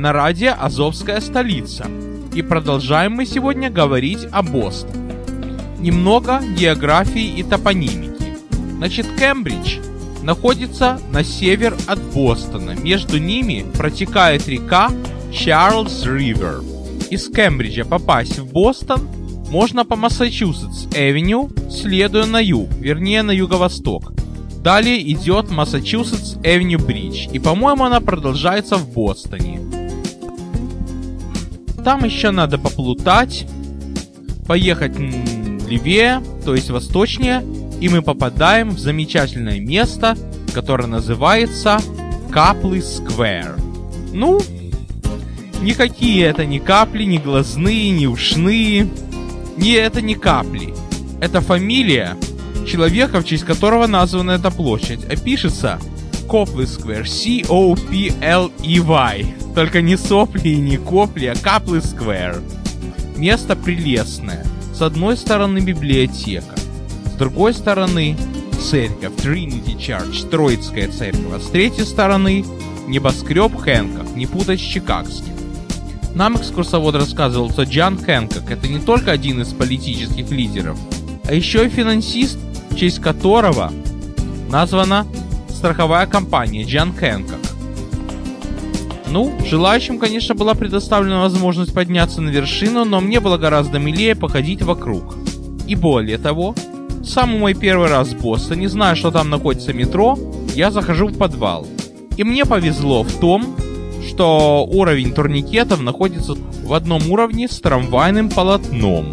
на радио «Азовская столица». И продолжаем мы сегодня говорить о Бостоне. Немного географии и топонимики. Значит, Кембридж находится на север от Бостона. Между ними протекает река Чарльз Ривер. Из Кембриджа попасть в Бостон можно по Массачусетс-Эвеню, следуя на юг, вернее на юго-восток. Далее идет Массачусетс Эвеню Бридж, и по-моему она продолжается в Бостоне. Там еще надо поплутать, поехать левее, то есть восточнее, и мы попадаем в замечательное место, которое называется Каплы Сквер. Ну, никакие это не капли, не глазные, не ушные. Не, это не капли. Это фамилия человека, в честь которого названа эта площадь, а пишется Коплы Сквер, C-O-P-L-E-Y. Только не сопли и не копли, а Каплы Сквер. Место прелестное. С одной стороны библиотека, с другой стороны церковь, Trinity Church, Троицкая церковь, а с третьей стороны небоскреб Хэнкок, не путать с чикагским. Нам экскурсовод рассказывал, что Джан Хэнкок это не только один из политических лидеров, а еще и финансист в честь которого названа страховая компания Джан Хэнкок. Ну, желающим, конечно, была предоставлена возможность подняться на вершину, но мне было гораздо милее походить вокруг. И более того, самый мой первый раз в Бостоне, зная, что там находится метро, я захожу в подвал. И мне повезло в том, что уровень турникетов находится в одном уровне с трамвайным полотном.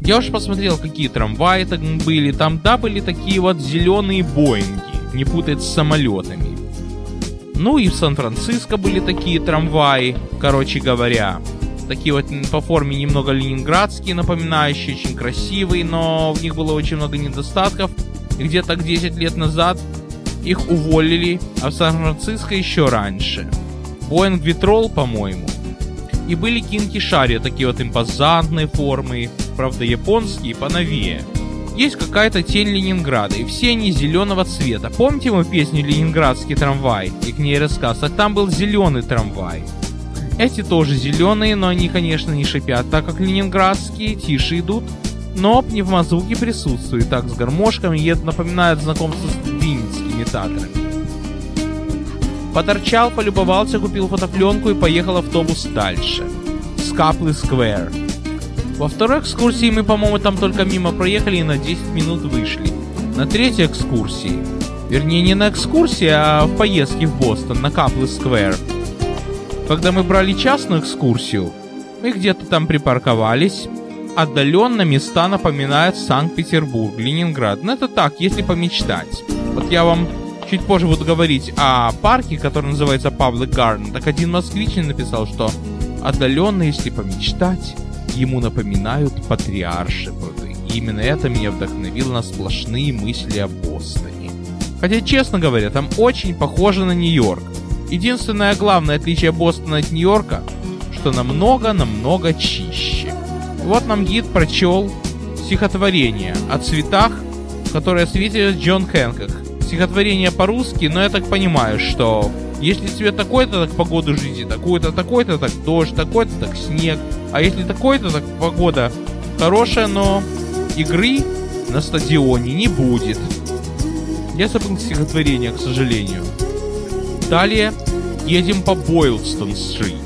Я уж посмотрел, какие трамваи там были. Там, да, были такие вот зеленые Боинги, не путать с самолетами. Ну и в Сан-Франциско были такие трамваи, короче говоря. Такие вот по форме немного ленинградские, напоминающие, очень красивые, но в них было очень много недостатков. И где-то 10 лет назад их уволили, а в Сан-Франциско еще раньше. Боинг Витрол, по-моему. И были кинки Шари, такие вот импозантные формы, правда японские, поновее. Есть какая-то тень Ленинграда, и все они зеленого цвета. Помните мою песню «Ленинградский трамвай» и к ней рассказ? А там был зеленый трамвай. Эти тоже зеленые, но они, конечно, не шипят, так как ленинградские тише идут. Но пневмозвуки присутствуют, так с гармошками, и это напоминает знакомство с винницкими татрами. Поторчал, полюбовался, купил фотопленку и поехал автобус дальше. Скаплы Сквер. Во второй экскурсии мы, по-моему, там только мимо проехали и на 10 минут вышли. На третьей экскурсии, вернее не на экскурсии, а в поездке в Бостон, на Каплы Сквер. Когда мы брали частную экскурсию, мы где-то там припарковались. Отдаленно места напоминают Санкт-Петербург, Ленинград. Но это так, если помечтать. Вот я вам чуть позже буду говорить о парке, который называется Public Garden. Так один москвич написал, что отдаленно, если помечтать, ему напоминают патриарши пруды. И именно это меня вдохновило на сплошные мысли о Бостоне. Хотя, честно говоря, там очень похоже на Нью-Йорк. Единственное главное отличие Бостона от Нью-Йорка, что намного-намного чище. Вот нам гид прочел стихотворение о цветах, которое светит Джон Хэнкок. Стихотворение по-русски, но я так понимаю, что если цвет такой-то, так погоду жизни такой-то, такой-то, так дождь, такой-то, так снег. А если такой-то, так погода хорошая, но игры на стадионе не будет. Я забыл стихотворение, к сожалению. Далее едем по Бойлстон-стрит.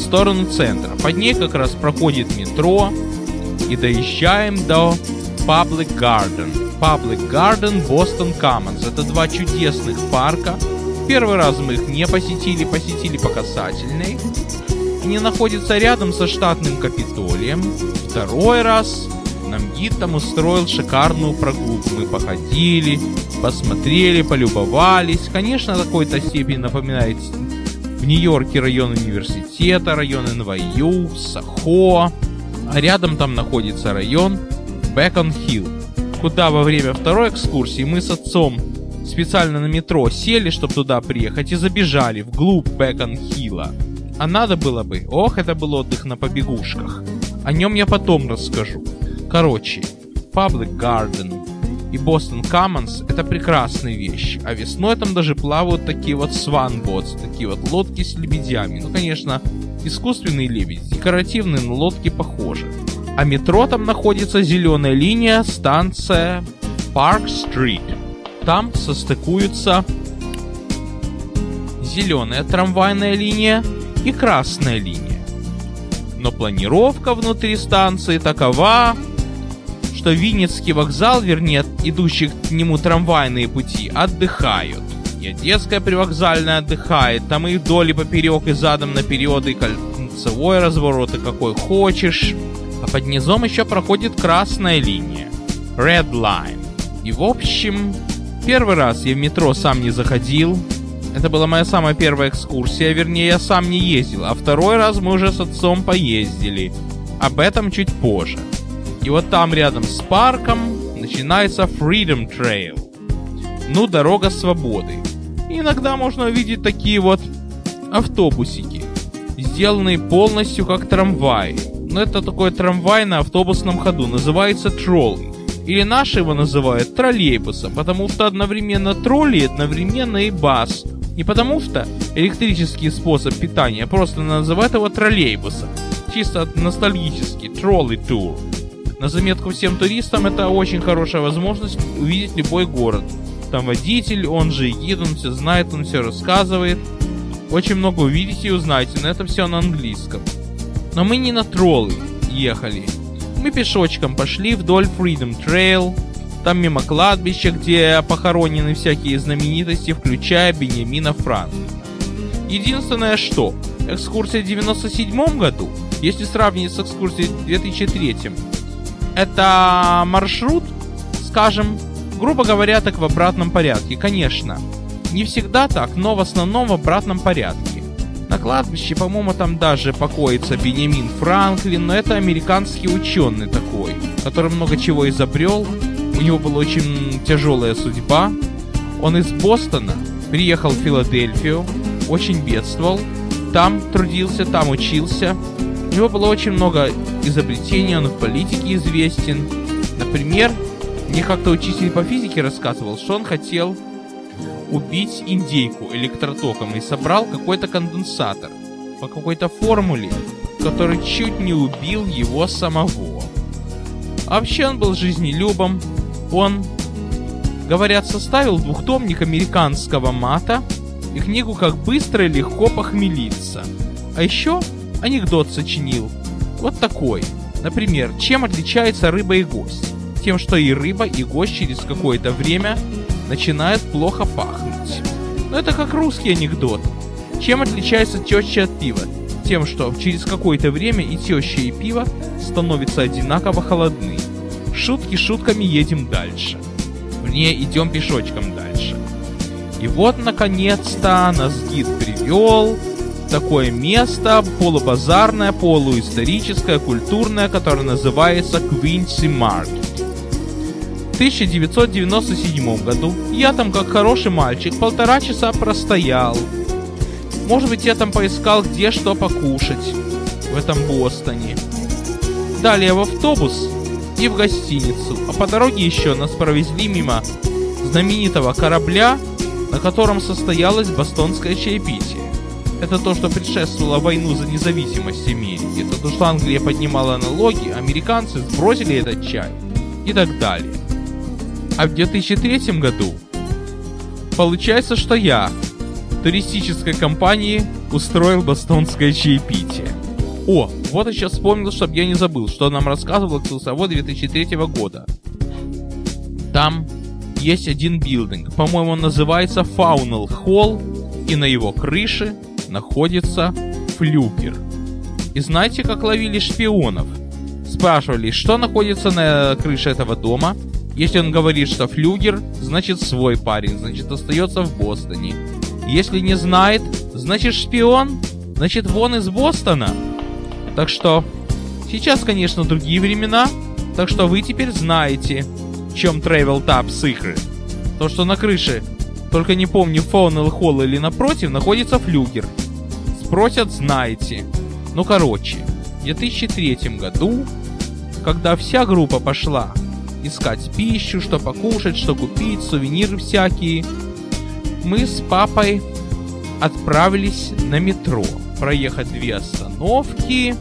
сторону центра. Под ней как раз проходит метро. И доезжаем до Public Garden. Public Garden Boston Commons. Это два чудесных парка. Первый раз мы их не посетили, посетили по касательной. Они находятся рядом со штатным Капитолием. Второй раз нам гид там устроил шикарную прогулку. Мы походили, посмотрели, полюбовались. Конечно, на какой-то степени напоминает в Нью-Йорке район университета, район НВЮ, Сахо. А рядом там находится район Бэкон-Хилл, куда во время второй экскурсии мы с отцом специально на метро сели, чтобы туда приехать, и забежали вглубь Бэкон-Хилла. А надо было бы, ох, это был отдых на побегушках. О нем я потом расскажу. Короче, Public Garden и Boston Commons это прекрасные вещи, а весной там даже плавают такие вот swanboats, такие вот лодки с лебедями. Ну, конечно, искусственные лебеди, декоративные, но лодки похожи. А метро там находится зеленая линия, станция Park Street. Там состыкуются зеленая трамвайная линия и красная линия. Но планировка внутри станции такова, что Винницкий вокзал, вернее, идущих к нему трамвайные пути, отдыхают. И Одесская привокзальная отдыхает, там и вдоль и поперек, и задом наперед, и кольцевой разворот, и какой хочешь. А под низом еще проходит красная линия. Red Line. И в общем, первый раз я в метро сам не заходил, это была моя самая первая экскурсия, вернее, я сам не ездил, а второй раз мы уже с отцом поездили. Об этом чуть позже. И вот там рядом с парком начинается Freedom Trail. Ну, дорога свободы. Иногда можно увидеть такие вот автобусики, сделанные полностью как трамваи. Но это такой трамвай на автобусном ходу, называется троллей. Или наши его называют троллейбусом, потому что одновременно тролли одновременно и бас. Не потому что электрический способ питания, просто называют его троллейбусом. Чисто ностальгический, тролли тур. На заметку всем туристам это очень хорошая возможность увидеть любой город. Там водитель, он же гид, он все знает, он все рассказывает. Очень много увидите и узнаете, но это все на английском. Но мы не на троллы ехали. Мы пешочком пошли вдоль Freedom Trail, там мимо кладбища, где похоронены всякие знаменитости, включая Бенемина Франклина. Единственное что, экскурсия в 97 году, если сравнить с экскурсией в 2003, это маршрут, скажем, грубо говоря, так в обратном порядке, конечно. Не всегда так, но в основном в обратном порядке. На кладбище, по-моему, там даже покоится Бенемин Франклин, но это американский ученый такой, который много чего изобрел, у него была очень тяжелая судьба. Он из Бостона приехал в Филадельфию, очень бедствовал, там трудился, там учился. У него было очень много изобретений, он в политике известен. Например, мне как-то учитель по физике рассказывал, что он хотел убить индейку электротоком и собрал какой-то конденсатор по какой-то формуле, который чуть не убил его самого. А вообще он был жизнелюбом, он, говорят, составил двухтомник американского мата и книгу «Как быстро и легко похмелиться». А еще анекдот сочинил. Вот такой. Например, чем отличается рыба и гость? Тем, что и рыба, и гость через какое-то время начинают плохо пахнуть. Но это как русский анекдот. Чем отличается теща от пива? Тем, что через какое-то время и теща, и пиво становятся одинаково холодны. Шутки шутками едем дальше. Вернее, идем пешочком дальше. И вот, наконец-то, нас гид привел в такое место, полубазарное, полуисторическое, культурное, которое называется Квинси Маркет. В 1997 году я там, как хороший мальчик, полтора часа простоял. Может быть, я там поискал, где что покушать в этом Бостоне. Далее в автобус и в гостиницу, а по дороге еще нас провезли мимо знаменитого корабля, на котором состоялось бостонское чаепитие. Это то, что предшествовало войну за независимость Америки. Это то, что Англия поднимала налоги, американцы сбросили этот чай и так далее. А в 2003 году получается, что я туристической компании устроил бостонское чаепитие. О, вот я сейчас вспомнил, чтобы я не забыл, что нам рассказывал экскурсовод 2003 года. Там есть один билдинг, по-моему, он называется Faunal Hall, и на его крыше находится флюгер. И знаете, как ловили шпионов? Спрашивали, что находится на крыше этого дома. Если он говорит, что флюгер, значит свой парень, значит остается в Бостоне. Если не знает, значит шпион, значит вон из Бостона. Так что, сейчас, конечно, другие времена, так что вы теперь знаете, в чем Travel Tabs игры. То, что на крыше, только не помню, Фаунел Холл или напротив, находится флюгер. Спросят, знаете. Ну, короче, в 2003 году, когда вся группа пошла искать пищу, что покушать, что купить, сувениры всякие, мы с папой отправились на метро проехать две остановки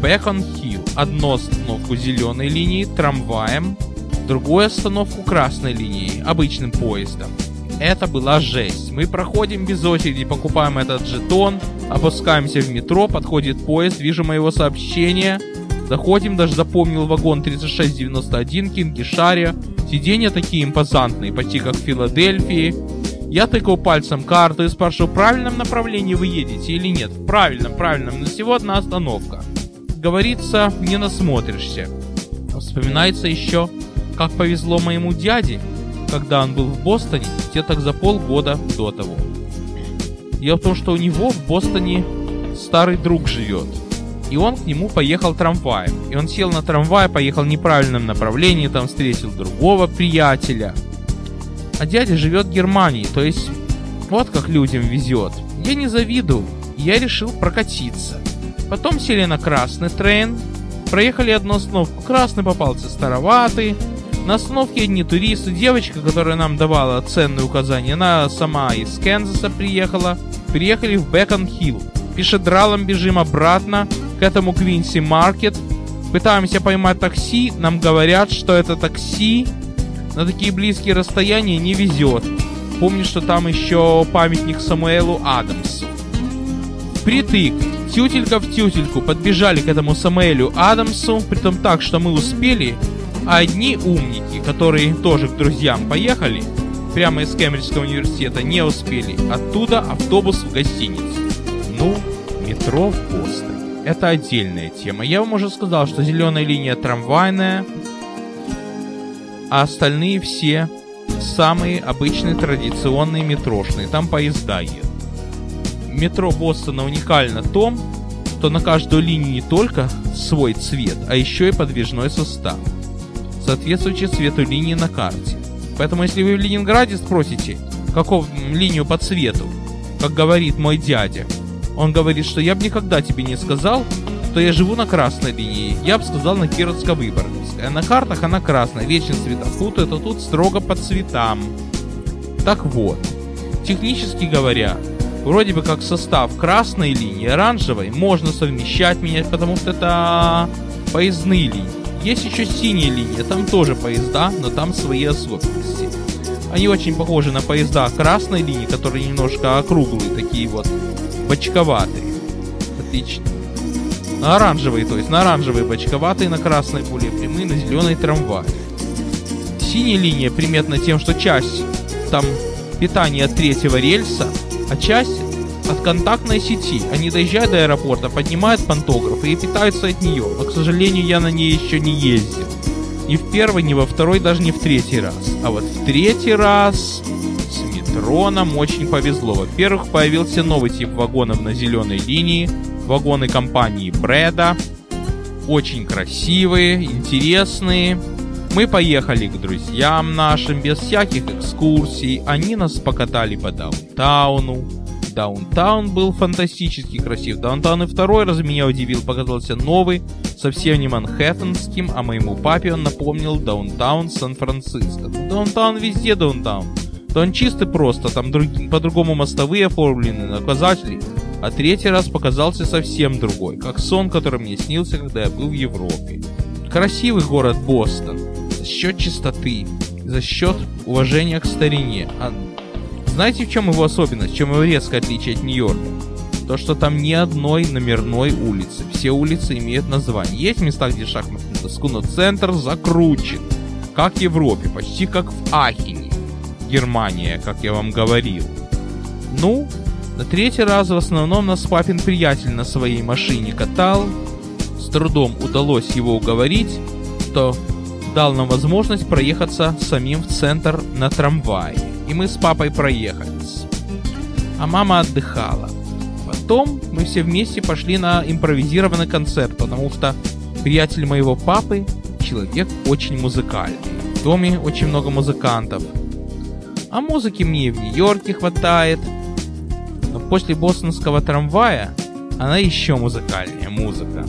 Бэкон Хилл. Одну остановку зеленой линии трамваем, другую остановку красной линии обычным поездом. Это была жесть. Мы проходим без очереди, покупаем этот жетон, опускаемся в метро, подходит поезд, вижу моего сообщения. Заходим, даже запомнил вагон 3691 Кингишария. Сиденья такие импозантные, почти как в Филадельфии. Я тыкаю пальцем карту и спрашиваю, в правильном направлении вы едете или нет. В правильном, правильном, но всего одна остановка. Говорится, не насмотришься. Вспоминается еще, как повезло моему дяде, когда он был в Бостоне, где-то за полгода до того. Дело в том, что у него в Бостоне старый друг живет. И он к нему поехал трамваем. И он сел на трамвай, поехал в неправильном направлении, там встретил другого приятеля – а дядя живет в Германии, то есть вот как людям везет. Я не завидую, я решил прокатиться. Потом сели на красный трен, проехали одну остановку. Красный попался староватый. На остановке одни туристы, девочка, которая нам давала ценные указания, она сама из Канзаса приехала. Приехали в Бекон-Хилл. Пешедралом бежим обратно к этому Квинси Маркет. Пытаемся поймать такси, нам говорят, что это такси на такие близкие расстояния не везет. Помню, что там еще памятник Самуэлу Адамсу. Притык, тютелька в тютельку, подбежали к этому Самуэлю Адамсу, притом так, что мы успели, а одни умники, которые тоже к друзьям поехали, прямо из Кембриджского университета, не успели. Оттуда автобус в гостиницу. Ну, метро в Бостоне. Это отдельная тема. Я вам уже сказал, что зеленая линия трамвайная, а остальные все самые обычные традиционные метрошные, там поезда едут. Метро Бостона уникально том, что на каждую линию не только свой цвет, а еще и подвижной состав, соответствующий цвету линии на карте. Поэтому если вы в Ленинграде спросите, какую линию по цвету, как говорит мой дядя, он говорит, что я бы никогда тебе не сказал, что я живу на красной линии, я бы сказал на Кировско-Выборгской. А на картах она красная, вечный цветофут, это тут строго по цветам. Так вот, технически говоря, вроде бы как состав красной линии, оранжевой можно совмещать, менять, потому что это поездные линии. Есть еще синяя линия, там тоже поезда, но там свои особенности. Они очень похожи на поезда красной линии, которые немножко округлые, такие вот бочковатые. Отлично. На оранжевый, то есть на оранжевый бочковатый, на красной более прямые, на зеленый трамвай. Синяя линия приметна тем, что часть там питания от третьего рельса, а часть от контактной сети. Они доезжают до аэропорта, поднимают пантограф и питаются от нее. Но, к сожалению, я на ней еще не ездил. Ни в первый, ни во второй, даже не в третий раз. А вот в третий раз с метро нам очень повезло. Во-первых, появился новый тип вагонов на зеленой линии, вагоны компании Брэда. Очень красивые, интересные. Мы поехали к друзьям нашим без всяких экскурсий. Они нас покатали по даунтауну. Даунтаун был фантастически красив. Даунтаун и второй раз меня удивил, показался новый, совсем не манхэттенским, а моему папе он напомнил даунтаун Сан-Франциско. Даунтаун везде даунтаун. То он чистый просто, там друг, по-другому мостовые оформлены, наказатели а третий раз показался совсем другой, как сон, который мне снился, когда я был в Европе. Красивый город Бостон, за счет чистоты, за счет уважения к старине. А знаете, в чем его особенность, чем его резкое отличие от Нью-Йорка? то, что там ни одной номерной улицы. Все улицы имеют название. Есть места, где шахматную доску, но центр закручен. Как в Европе, почти как в Ахине. Германия, как я вам говорил. Ну, на третий раз в основном нас папин приятель на своей машине катал. С трудом удалось его уговорить, что дал нам возможность проехаться самим в центр на трамвае. И мы с папой проехались. А мама отдыхала. Потом мы все вместе пошли на импровизированный концерт, потому что приятель моего папы человек очень музыкальный. В доме очень много музыкантов. А музыки мне и в Нью-Йорке хватает. Но после бостонского трамвая она еще музыкальнее музыка.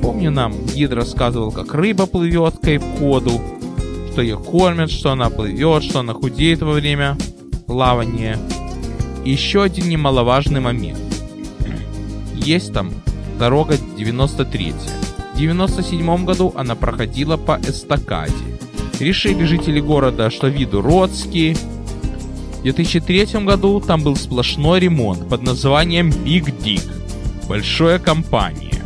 Помню, нам гид рассказывал, как рыба плывет к Кейп-Коду, что ее кормят, что она плывет, что она худеет во время плавания. И еще один немаловажный момент. Есть там дорога 93 В 97 году она проходила по эстакаде. Решили жители города, что виду родские. В 2003 году там был сплошной ремонт под названием Big Dig. Большая компания.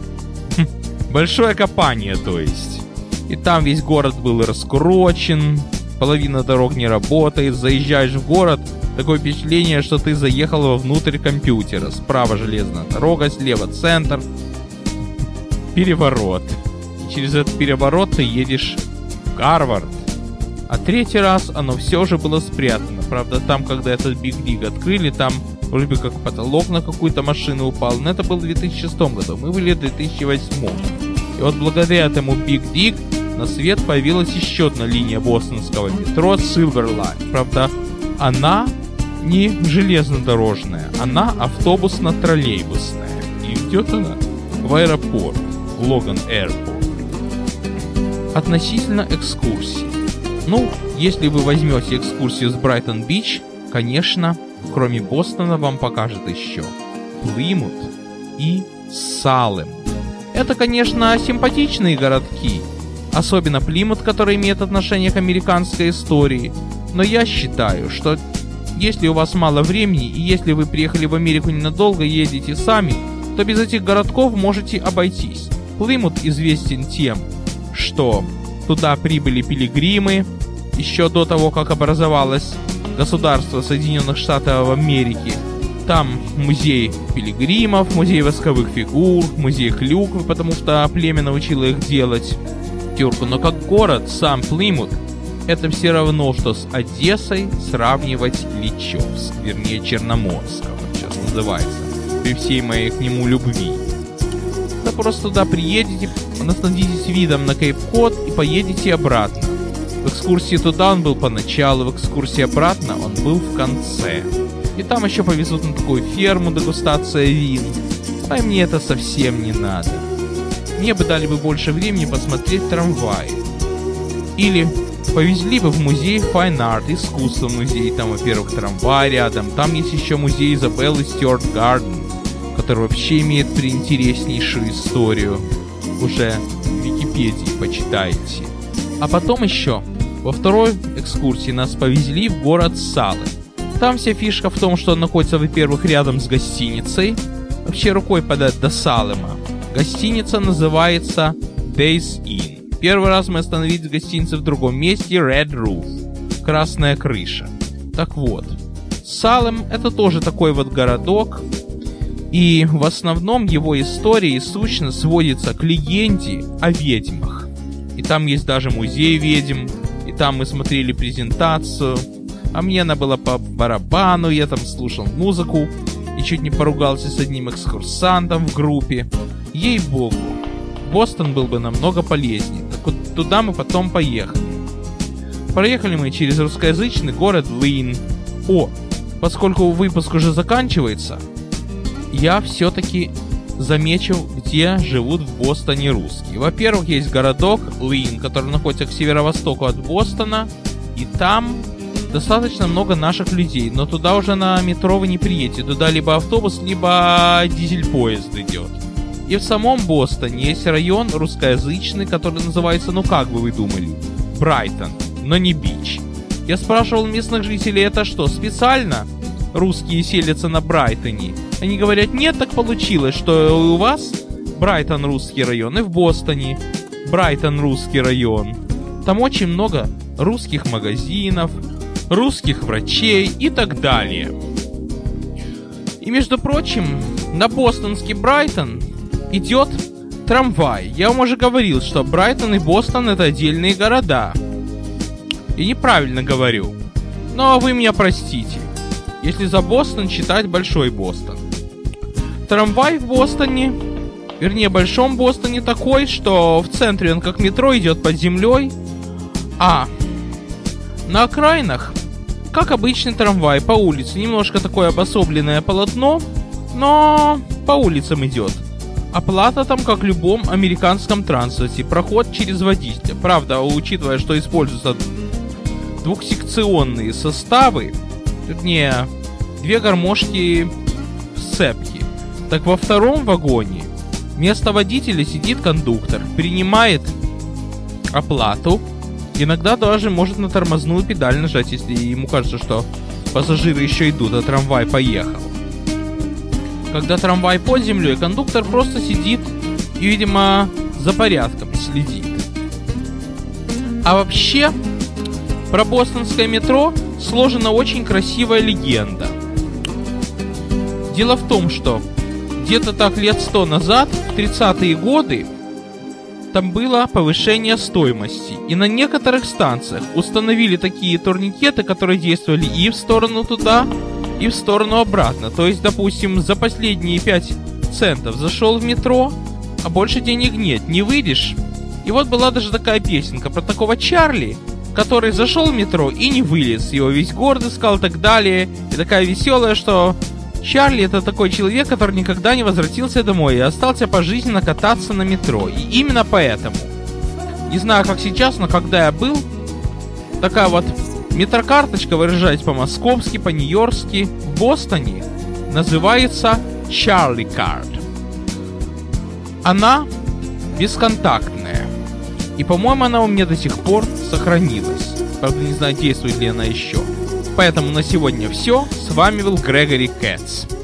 Большое копание, то есть. И там весь город был раскурочен, половина дорог не работает, заезжаешь в город, такое впечатление, что ты заехал вовнутрь компьютера. Справа железная дорога, слева центр. Переворот. И через этот переворот ты едешь в Гарвард. А третий раз оно все же было спрятано. Правда, там, когда этот Биг Диг открыли, там вроде бы как потолок на какую-то машину упал. Но это было в 2006 году. Мы были в 2008. И вот благодаря этому Big Dig на свет появилась еще одна линия бостонского метро Silver Line. Правда, она не железнодорожная, она автобусно-троллейбусная. И идет она в аэропорт, Логан Airport. Относительно экскурсии. Ну, если вы возьмете экскурсию с Брайтон-Бич, конечно, кроме Бостона вам покажет еще Плимут и Салем. Это, конечно, симпатичные городки, особенно Плимут, который имеет отношение к американской истории, но я считаю, что если у вас мало времени и если вы приехали в Америку ненадолго и едете сами, то без этих городков можете обойтись. Плимут известен тем, что туда прибыли пилигримы еще до того, как образовалось государство Соединенных Штатов Америки – там музей пилигримов, музей восковых фигур, музей клюквы, потому что племя научило их делать тюрку. Но как город, сам Плимут, это все равно, что с Одессой сравнивать Личевск, вернее Черноморск, как сейчас называется, при всей моей к нему любви. Да просто туда приедете, насладитесь видом на Кейп-Код и поедете обратно. В экскурсии туда он был поначалу, в экскурсии обратно он был в конце. И там еще повезут на такую ферму дегустация вин. А мне это совсем не надо. Мне бы дали бы больше времени посмотреть трамваи. Или повезли бы в музей Fine Art, искусство музей. Там, во-первых, трамвай рядом. Там есть еще музей Изабеллы Стюарт Гарден, который вообще имеет приинтереснейшую историю. Уже в Википедии почитайте. А потом еще во второй экскурсии нас повезли в город Салы. Там вся фишка в том, что он находится, во-первых, рядом с гостиницей. Вообще рукой подать до Салема. Гостиница называется Days Inn. Первый раз мы остановились в гостинице в другом месте Red Roof. Красная крыша. Так вот, Салем это тоже такой вот городок, и в основном его история и сущность сводится к легенде о ведьмах. И там есть даже музей ведьм, там мы смотрели презентацию, а мне она была по барабану, я там слушал музыку и чуть не поругался с одним экскурсантом в группе. Ей-богу, Бостон был бы намного полезнее, так вот туда мы потом поехали. Проехали мы через русскоязычный город Лин. О, поскольку выпуск уже заканчивается, я все-таки замечу, где живут в Бостоне русские. Во-первых, есть городок Лин, который находится к северо-востоку от Бостона, и там достаточно много наших людей, но туда уже на метро вы не приедете. Туда либо автобус, либо дизель-поезд идет. И в самом Бостоне есть район русскоязычный, который называется, ну как бы вы думали, Брайтон, но не Бич. Я спрашивал местных жителей, это что, специально русские селятся на Брайтоне? Они говорят, нет, так получилось, что у вас Брайтон русский район и в Бостоне Брайтон русский район. Там очень много русских магазинов, русских врачей и так далее. И между прочим, на бостонский Брайтон идет трамвай. Я вам уже говорил, что Брайтон и Бостон это отдельные города. И неправильно говорю. Но вы меня простите, если за Бостон читать Большой Бостон. Трамвай в Бостоне, вернее Большом Бостоне такой, что в центре он как метро идет под землей, а на окраинах, как обычный трамвай по улице, немножко такое обособленное полотно, но по улицам идет. Оплата там, как в любом американском транспорте, проход через водителя. Правда, учитывая, что используются двухсекционные составы, вернее, две гармошки сцепки, так во втором вагоне вместо водителя сидит кондуктор, принимает оплату, иногда даже может на тормозную педаль нажать, если ему кажется, что пассажиры еще идут, а трамвай поехал. Когда трамвай под землей, кондуктор просто сидит и, видимо, за порядком следит. А вообще, про бостонское метро сложена очень красивая легенда. Дело в том, что где-то так лет сто назад, в 30-е годы, там было повышение стоимости. И на некоторых станциях установили такие турникеты, которые действовали и в сторону туда, и в сторону обратно. То есть, допустим, за последние 5 центов зашел в метро, а больше денег нет, не выйдешь. И вот была даже такая песенка про такого Чарли, который зашел в метро и не вылез. Его весь город искал и так далее. И такая веселая, что Чарли это такой человек, который никогда не возвратился домой и остался пожизненно кататься на метро. И именно поэтому. Не знаю, как сейчас, но когда я был, такая вот метрокарточка, выражаясь по-московски, по-нью-йоркски, в Бостоне, называется Charlie Card. Она бесконтактная. И, по-моему, она у меня до сих пор сохранилась. Правда, не знаю, действует ли она еще. Поэтому на сегодня все. С вами был Грегори Кэтс.